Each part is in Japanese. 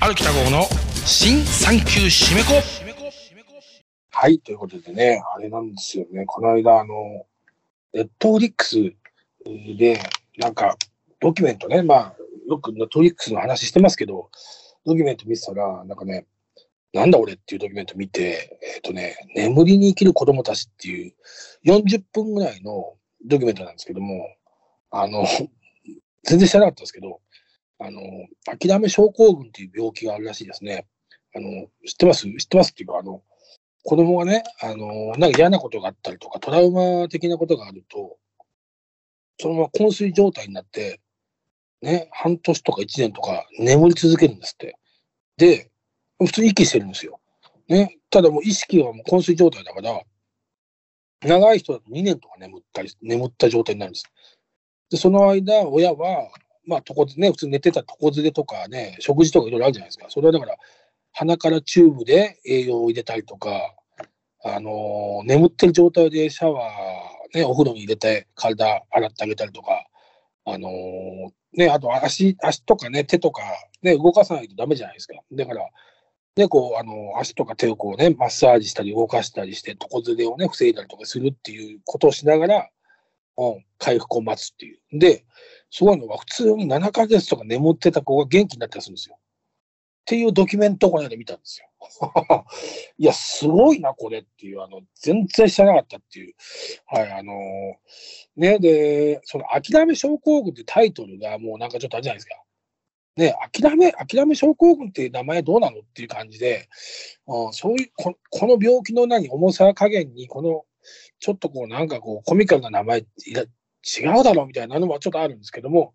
歩きた号の新産休締め子。はい、ということでね、あれなんですよね、この間、あの、ネットフリックスで、なんか、ドキュメントね、まあ、よくネットフリックスの話してますけど、ドキュメント見てたら、なんかね、なんだ俺っていうドキュメント見て、えっ、とね、眠りに生きる子供たちっていう40分ぐらいのドキュメントなんですけども、あの、全然知らなかったんですけど、あの、諦め症候群っていう病気があるらしいですね。あの、知ってます？知ってますっていうか、あの、子供がね、あの、なんか嫌なことがあったりとか、トラウマ的なことがあると、そのまま昏睡状態になって、ね、半年とか1年とか眠り続けるんですって。で、普通に息してるんですよ。ね、ただもう意識はもう昏睡状態だから、長い人だと2年とか眠ったり、眠った状態になるんです。で、その間、親は、まあ、床ね、普通寝てた床ずれとかね、食事とかいろいろあるじゃないですか。それはだから、鼻からチューブで栄養を入れたりとか、あのー眠ってる状態でシャワー、ね、お風呂に入れて体洗ってあげたりとか、あのーね、あと足、足とかね、手とか、ね、動かさないとダメじゃないですか。だから、ね、こう、あの、足とか手をこうね、マッサージしたり動かしたりして、床ずれをね、防いだりとかするっていうことをしながら、うん、回復を待つっていう。で、すごいうのは、普通に7ヶ月とか眠ってた子が元気になったりするんですよ。っていうドキュメントをこの間見たんですよ。いや、すごいな、これっていう、あの、全然知らなかったっていう。はい、あのね、で、その、諦め症候群ってタイトルがもうなんかちょっとあれじゃないですか。ね、諦め、諦め症候群っていう名前どうなのっていう感じで、うん、そういうこ、この病気の何、重さ加減に、この、ちょっとこう、なんかこう、コミカルな名前いや違うだろうみたいなのもちょっとあるんですけども、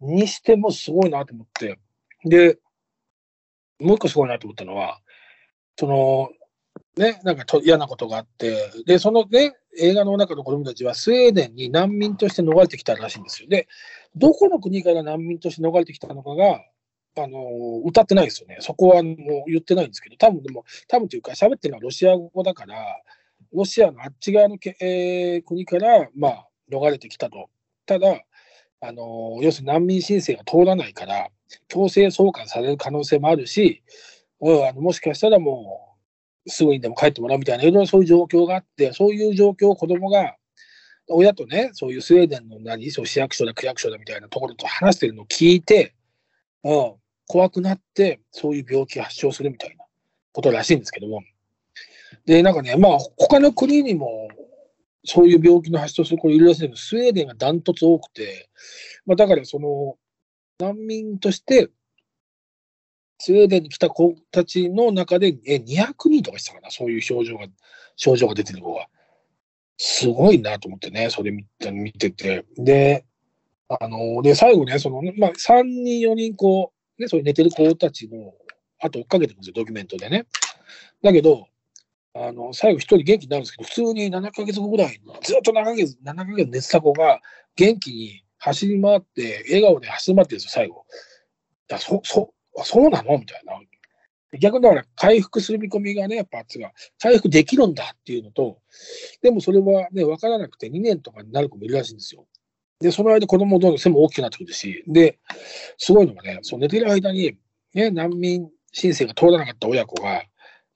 にしてもすごいなと思って、で、もう一個すごいなと思ったのは、その、ね、なんかと嫌なことがあって、で、そのね、映画の中の子供たちはスウェーデンに難民として逃れてきたらしいんですよ。で、どこの国から難民として逃れてきたのかが、あの、歌ってないですよね。そこはもう言ってないんですけど、多分でも、多分というか喋ってるのはロシア語だから、ロシアのあっち側のけ、えー国から、まあ、逃れてきたと。ただ、あの、要するに難民申請が通らないから、強制送還される可能性もあるし、うんあのもしかしたらもう、すぐにでも帰ってもらうみたいな、いろいろそういう状況があって、そういう状況を子供が、親とね、そういうスウェーデンの何、そう市役所だ、区役所だみたいなところと話してるのを聞いて、うん、怖くなって、そういう病気が発症するみたいなことらしいんですけども。で、なんかね、まあ、他の国にも、そういう病気の発症する子いるらしいんですけど、スウェーデンがダントツ多くて、まあ、だからその、難民として、スウェーデンに来た子たちの中で、え、200人とかしたかな、そういう症状が、症状が出てる子が。すごいなと思ってね、それ見て見てて。で、あの、で、最後ね、その、まあ、3人、4人、こう、ね、そういう寝てる子たちの、あと追っかけてるんですよ、ドキュメントでね。だけど、あの、最後一人元気になるんですけど、普通に7ヶ月後ぐらい、ずっと7ヶ月、7ヶ月寝てた子が元気に走り回って、笑顔で走り回ってるんですよ、最後。だそ、そ、あそうなのみたいな。逆にだから回復する見込みがね、やっぱあっちが回復できるんだっていうのと、でもそれはね、分からなくて2年とかになる子もいるらしいんですよ。で、その間子供もどんどん背も大きくなってくるし、で、すごいのがね、そう寝てる間に、ね、難民申請が通らなかった親子が、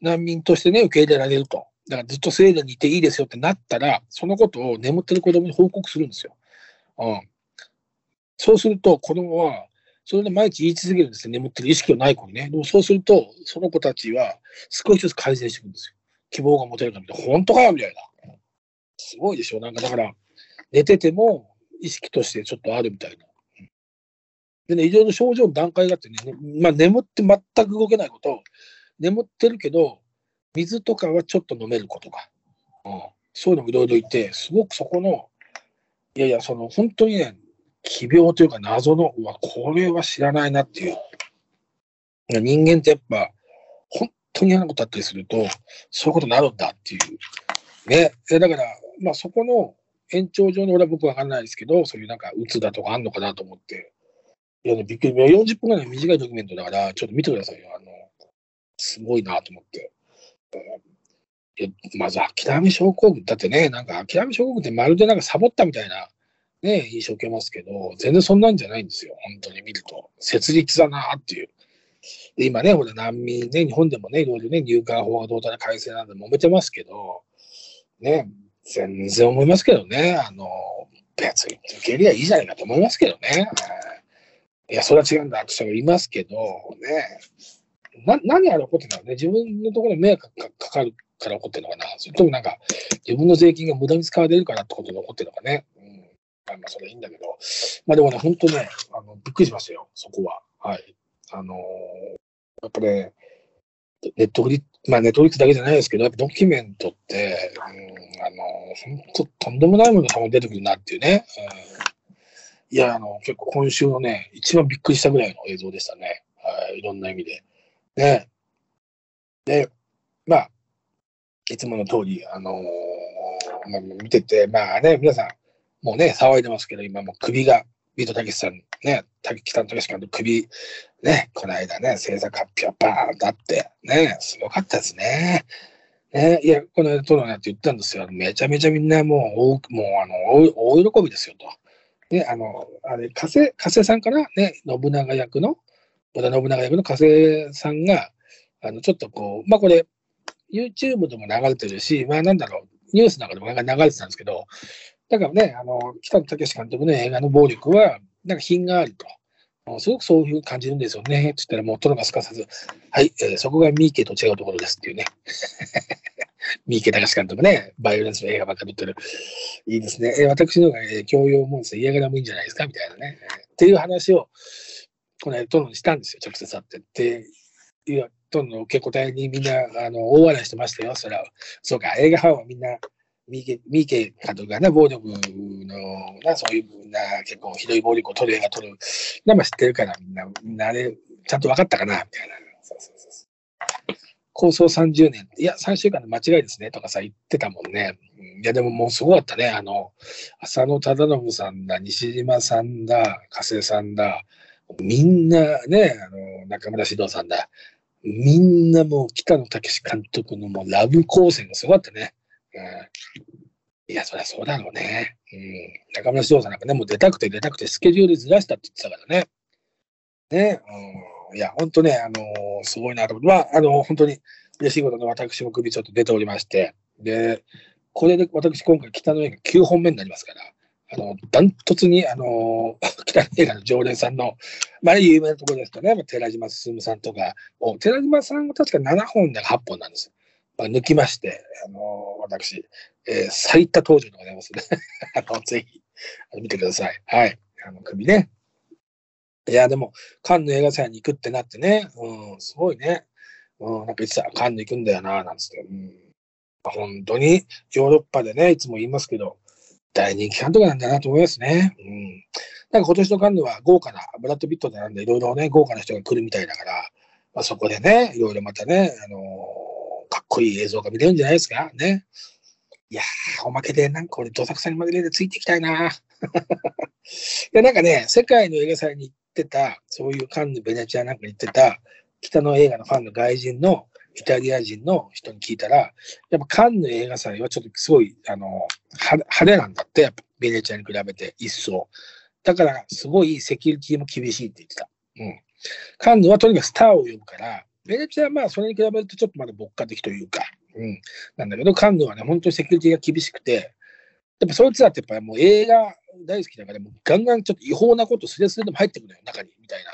難民としてね、受け入れられると。だからずっとスウェーデンにいていいですよってなったら、そのことを眠ってる子供に報告するんですよ。うん。そうすると、子供は、それで毎日言い続けるんですよ。眠ってる意識がない子にね。でもそうすると、その子たちは少しずつ改善していくんですよ。希望が持てるかみたいな。本当かよみたいな。すごいでしょ。なんかだから、寝てても意識としてちょっとあるみたいな。でね、いろいろ症状の段階があってね、まあ眠って全く動けないこと、眠ってるけど、水とかはちょっと飲めることか。うん、そういうのもいろいろいて、すごくそこの、いやいや、その本当にね、奇病というか謎の、うわ、これは知らないなっていう。人間ってやっぱ、本当に嫌なことあったりすると、そういうことになるんだっていう。ね。でだから、まあそこの延長上に俺は僕わかんないですけど、そういうなんか、うつだとかあんのかなと思って。いやね、びっくり。40分ぐらいの短いドキュメントだから、ちょっと見てくださいよ。あの、すごいなと思って。いやまず諦め症候群。だってね、なんか諦め症候群ってまるでなんかサボったみたいなね、印象を受けますけど、全然そんなんじゃないんですよ、本当に見ると。設立だなっていう。で今ね、ほら難民ね、日本でもね、いろいろね、入管法がどうたら改正なんで揉めてますけど、ね、全然思いますけどね、あの、別に受け入れりゃいいじゃないかと思いますけどね。いや、それは違うんだって人がいますけど、ね、な何あれ起こってんだろうね、自分のところに迷惑がかかるから起こってるのかな、それともなんか、自分の税金が無駄に使われるからってことで起こってるのかね。うん、まあ、それいいんだけど、まあでもね、本当ね、あのびっくりしましたよ、そこは。はい。あのー、やっぱね、ネットフリまあネットフリックだけじゃないですけど、やっぱドキュメントって、うん、あのー、本当とんでもないものが出てくるなっていうね。うん、いや、あの、結構今週のね、一番びっくりしたぐらいの映像でしたね。はい、いろんな意味で。ね。で、まあ、いつもの通り、あのー、まあ、見てて、まあね、皆さん、もうね、騒いでますけど、今もう首が、ビートたけしさん、ね、北野たけし監督、首、ね、この間ね、制作発表バーンとあって、ね、すごかったですね。ね、いや、この間撮るなって言ったんですよ。めちゃめちゃみんなもう、もう、あの、大喜びですよと。ね、あの、あれ、加瀬、加瀬さんかな？ね、信長役の、織田信長役の加瀬さんが、あの、ちょっとこう、まあこれ、YouTube でも流れてるし、まあなんだろう、ニュースなんかでも流れてたんですけど、だからね、あの、北野武監督の映画の暴力は、なんか品があると。すごくそういうふうに感じるんですよね。って言ったら、もう、殿がすかさず、はい、えー、そこがミーケと違うところですっていうね。三池隆監督ね、バイオレンスの映画ばっかり撮ってる。いいですね。え、私の方が、え、教養もんです嫌がらもいいんじゃないですかみたいなね。っていう話を、この間、殿にしたんですよ、直接会って。っていう、殿の受け答えにみんな、あの、大笑いしてましたよ。それは、そうか、映画ファンはみんな、三池監督がね、暴力のな、そういうな、結構ひどい暴力を取る映画撮るのも知ってるから、みんな、みんなあれ、ちゃんと分かったかな、みたいな。構想30年、いや、3週間で間違いですね、とかさ、言ってたもんね。いや、でももうすごかったね。あの、浅野忠信さんだ、西島さんだ、加瀬さんだ、みんなね、あの、中村獅童さんだ、みんなもう北野武監督のもうラブ光線がすごかったね。うんいや、そりゃそうだろうね。うん。中村獅童さんなんかね、もう出たくて出たくてスケジュールずらしたって言ってたからね。ね。うん。いや、本当ね、あのー、すごいなと思って、まあ、あのー、本当に嬉しいことで私も首ちょっと出ておりまして、で、これで私今回北の映画9本目になりますから、あの、ダントツに、あの、北の映画の常連さんの、まあ、有名なところですとね、寺島進さんとか寺島さんが確か7本で8本なんです。まあ、抜きまして、あの私、えー、最多登場でございますね。あのぜひ見てください。はい。あの首ね。いや、でも、カンヌ映画祭に行くってなってね、うん、すごいね。うん、なんか言ってた、カンヌ行くんだよな、なんつって。うん、本当に、ヨーロッパでね、いつも言いますけど、大人気監督なんだなと思いますね。うん。なんか今年のカンヌは豪華な、ブラッド・ピットでなんでいろいろね、豪華な人が来るみたいだから、まあ、そこでね、いろいろまたね、あのーかっこいい映像が見れるんじゃないですか？ね。いやー、おまけでなんか俺、どさくさに紛れてついていきたいな。いや、なんかね、世界の映画祭に行ってた、そういうカンヌ、ベネチアなんかに行ってた、北の映画のファンの外人のイタリア人の人に聞いたら、やっぱカンヌ映画祭はちょっとすごい、あの、派手なんだって、やっぱベネチアに比べて一層。だから、すごいセキュリティも厳しいって言ってた。うん。カンヌはとにかくスターを呼ぶから、ベネチアはまあそれに比べるとちょっとまだ牧歌的というか、うん、なんだけど、カンヌはね、本当にセキュリティが厳しくて、やっぱそいつらってやっぱもう映画大好きだから、もうガンガンちょっと違法なことすれすれでも入ってくるのよ、中に、みたいな。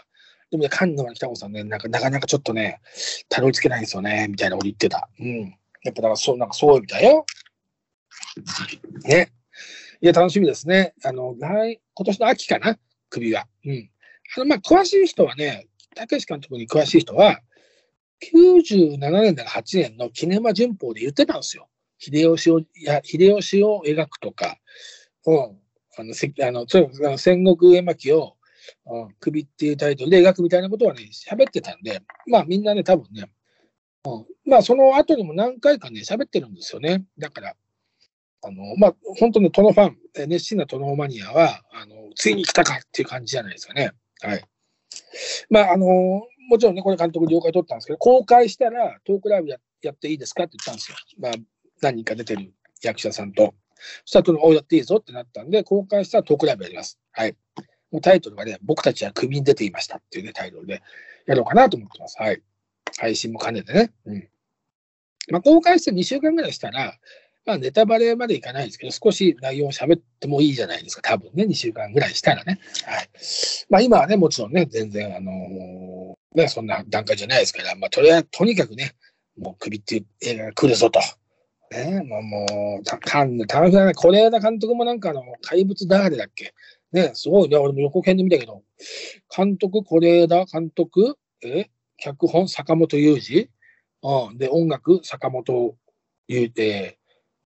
でもね、カンヌは北子さんね、なんかなかなかちょっとね、たどり着けないんですよね、みたいなこと言ってた。うん。やっぱだからそう、なんかそうみたいよ。ね。いや、楽しみですね。あの、来、今年の秋かな、首が。うん。あの、まあ、詳しい人はね、たけし監督に詳しい人は、97年から8年のキネマ旬報で言ってたんですよ。秀吉を、いや秀吉を描くとか、うん、あのせあの戦国絵巻を、うん、首っていうタイトルで描くみたいなことはね、喋ってたんで、まあみんなね、多分ね、うん、まあその後にも何回かね、喋ってるんですよね。だから、あの、まあ本当のトノファン、熱心なトノマニアは、あの、ついに来たかっていう感じじゃないですかね。はい。まあ、あのもちろんね、これ監督了解取ったんですけど、公開したらトークライブややっていいですかって言ったんですよ。まあ、何人か出てる役者さんと。そしたら、その、おやっていいぞってなったんで、公開したらトークライブやります。はい。もうタイトルがね、僕たちは首に出ていましたっていうね、タイトルでやろうかなと思ってます。はい。配信も兼ねてね。うん。まあ、公開して2週間ぐらいしたら、まあ、ネタバレまでいかないですけど、少し内容を喋ってもいいじゃないですか。多分ね、2週間ぐらいしたらね。はい。まあ、今はね、もちろんね、全然、あのー、ね、そんな段階じゃないですから、まあ、とりあえず、とにかくね、もう首っていう映画が来るぞと。ね、もう、もう、た、かん、たまらない。是枝監督もなんかあの、怪物誰だっけ？ね、すごいね、俺も予告編で見たけど、監督、是枝監督、え脚本、坂本雄二。うん、で、音楽、坂本雄て、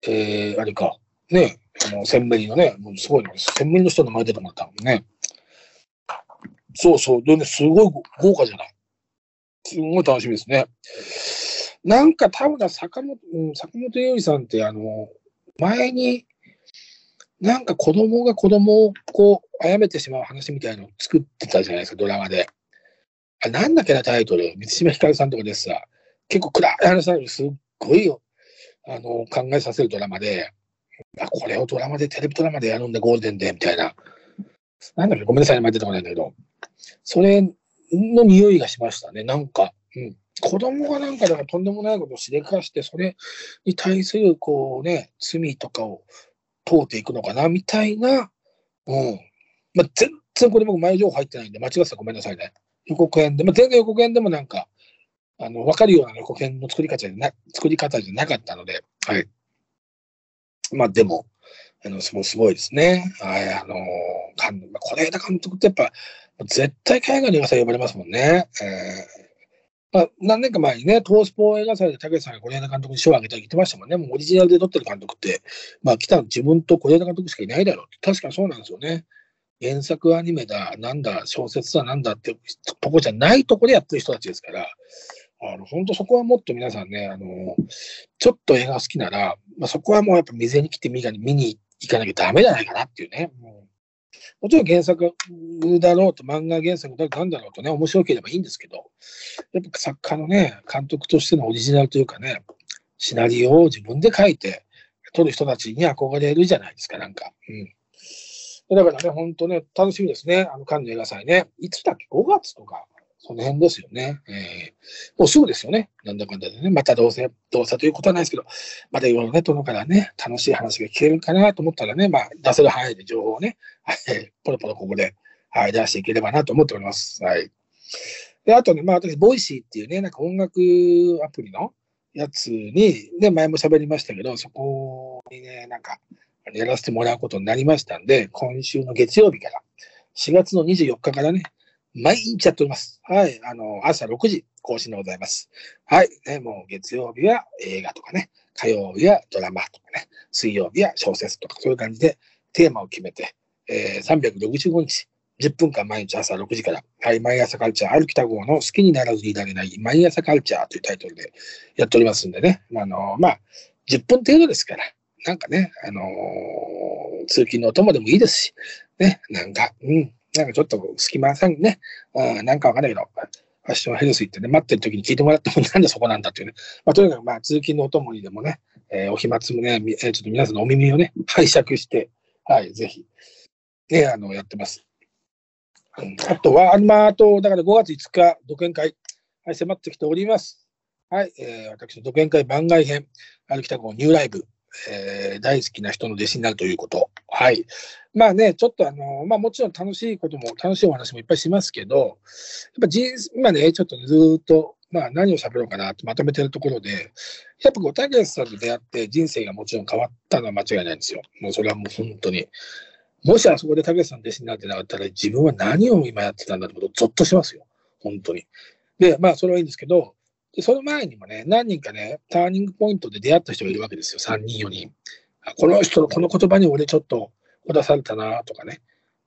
えー、あれか、ね、あの、千メリのね、もうすごいの、千メリの人の前出てもらったもんね。そうそう、でね、すごい豪華じゃない。すごい楽しみですね。なんか多分坂本、うん、坂本優里さんってあの、前に、なんか子供が子供をこう、殺めてしまう話みたいのを作ってたじゃないですか、ドラマで。あ、なんだっけな、タイトル。満島ひかるさんとかでさ、結構暗い話なのにすっごい、あの、考えさせるドラマで、あ、これをドラマで、テレビドラマでやるんだ、ゴールデンで、みたいな。なんだっけ、ごめんなさい、前出てこないんだけど。それの匂いがしましたね、なんか。うん。子供がなんかとんでもないことをしでかして、それに対する、こうね、罪とかを問うていくのかな、みたいな。うん。まあ、全然これ僕前情報入ってないんで、間違ってたらごめんなさいね。予告編で、まあ、全然予告編でもなんか、あの、わかるような予告編の作り方じゃな、作り方じゃなかったので、はい。まあ、でも、あの、すごいですね。はい、あの、監督、是枝監督ってやっぱ、絶対海外の映画祭呼ばれますもんね。えーまあ、何年か前にね、トースポ映画祭で武さんが是枝監督に賞をあげたり言ってましたもんね。もうオリジナルで撮ってる監督って、まあ来たの自分と是枝監督しかいないだろう確かにそうなんですよね。原作アニメだ、なんだ、小説だ、なんだってとこじゃないとこでやってる人たちですから、あの本当そこはもっと皆さんね、あのちょっと映画好きなら、まあ、そこはもうやっぱ未然に来て見に行かなきゃダメじゃないかなっていうね。ももちろん原作だろうと、漫画原作だろうなんだろうとね、面白ければいいんですけど、やっぱ作家のね、監督としてのオリジナルというかね、シナリオを自分で書いて撮る人たちに憧れるじゃないですか、なんか。うん。だからね、本当ね、楽しみですね。あの、カンヌ映画祭ね。いつだっけ ?5 月とか、その辺ですよね。えー、もうすぐですよね。なんだかんだでね。またどうせ、どうせということはないですけど、またいろいろね、殿からね、楽しい話が聞けるかなと思ったらね、まあ、出せる範囲で情報をね、はい、ポロポロここで、はい、出していければなと思っております。はい。で、あとね、まあ、私、ボイシーっていうね、なんか音楽アプリのやつに、ね、前も喋りましたけど、そこにね、なんか、やらせてもらうことになりましたんで、今週の月曜日から、4月の24日からね、毎日やっております。はい。あの、朝6時更新でございます。はい。ね、もう月曜日は映画とかね、火曜日はドラマとかね、水曜日は小説とか、そういう感じでテーマを決めて、えー、365日、10分間毎日朝6時から、はい、毎朝カルチャー、歩きた号の好きにならずにいられない、毎朝カルチャーというタイトルでやっておりますんでね、あの、まあ、10分程度ですから、なんかね、あのー、通勤のお供でもいいですし、ね、なんか、うん、なんかちょっと隙間さんね、あなんかわかんないけど、ファッションヘルス行ってね、待ってる時に聞いてもらってもなんでそこなんだっていうね。まあ、とにかくまあ通勤のお供にでもね、えー、お暇つもね、えー、ちょっと皆さんのお耳をね、拝借して、はい、ぜひ、ね、あの、やってます。あとは、まあ、あと、だから5月5日、独演会、はい、迫ってきております。はい、えー、私の独演会番外編、歩きたこニューライブ、えー、大好きな人の弟子になるということ。はい。まあね、ちょっとあの、まあもちろん楽しいことも、楽しいお話もいっぱいしますけど、やっぱ人、今ね、ちょっとずっと、まあ何を喋ろうかなとまとめてるところで、やっぱこう、竹内さんと出会って人生がもちろん変わったのは間違いないんですよ。もうそれはもう本当に。もしあそこで竹内さん弟子になってなかったら、自分は何を今やってたんだってことをゾッとしますよ。本当に。で、まあそれはいいんですけど、で、その前にもね、何人かね、ターニングポイントで出会った人がいるわけですよ。3人、4人。この人のこの言葉に俺ちょっと出されたなとかね。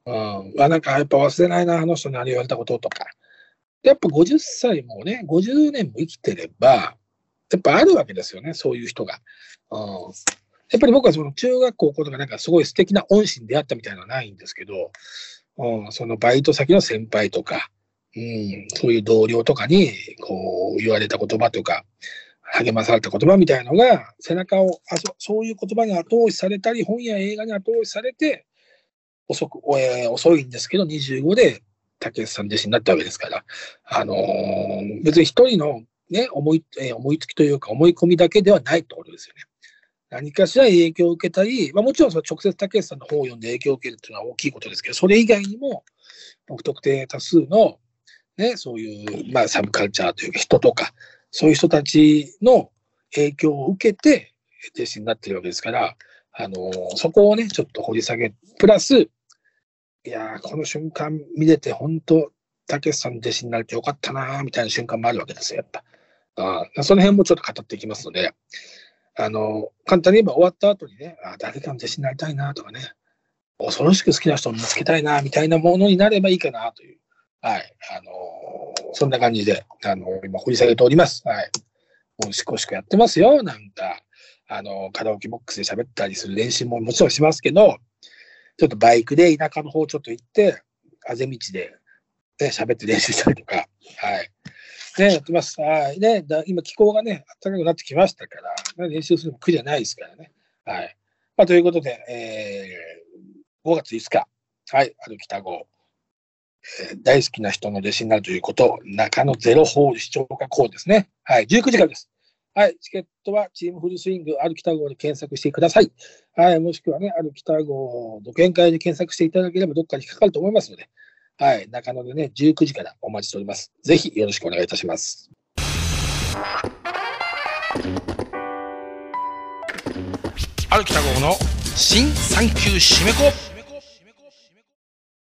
うん。あ、なんかやっぱ忘れないな、あの人にあれ言われたこととか。やっぱ50歳もね、50年も生きてれば、やっぱあるわけですよね、そういう人が。うん。やっぱり僕はその中学校とかなんかすごい素敵な恩師に出会ったみたいなのはないんですけど、うん、そのバイト先の先輩とか、うん、そういう同僚とかに、こう、言われた言葉とか、励まされた言葉みたいのが、背中をあそ、そういう言葉に後押しされたり、本や映画に後押しされて、遅く、えー、遅いんですけど、25で竹内さん自身になったわけですから、あのー、別に一人のね、思い、えー、思いつきというか思い込みだけではないってことですよね。何かしら影響を受けたり、まあ、もちろんその直接竹内さんの本を読んで影響を受けるっていうのは大きいことですけど、それ以外にも、不特定多数の、ね、そういう、まあ、サブカルチャーというか人とか、そういう人たちの影響を受けて、弟子になってるわけですから、あのー、そこをね、ちょっと掘り下げ、プラス、いやこの瞬間見れて、本当、たけしさんの弟子になれてよかったなみたいな瞬間もあるわけですよ、やっぱ。あその辺もちょっと語っていきますので、あの、簡単に言えば終わった後にね、あ誰かの弟子になりたいなとかね、恐ろしく好きな人を見つけたいなみたいなものになればいいかなという、はい、あのそんな感じで、あの今掘り下げております。はい。もうしこしこやってますよ、なんか。あの、カラオケボックスで喋ったりする練習ももちろんしますけど、ちょっとバイクで田舎の方ちょっと行って、あぜ道で、ね、喋って練習したりとか、はい。ね、やってます。はい。ね、だ今気候がね、暖かくなってきましたから、練習するの苦じゃないですからね。はい。まあ、ということで、えー、5月5日、はい、歩きた号、大好きな人の弟子になるということ、中野ゼロホール視聴化ーですね。はい、19時からです。はい、チケットはチームフルスイング、歩きた号で検索してください。はい、もしくはね、歩きた号、独演会で検索していただければどっかに引っかかると思いますので、はい、中野でね、19時からお待ちしております。ぜひよろしくお願いいたします。歩きた号の新3級締め子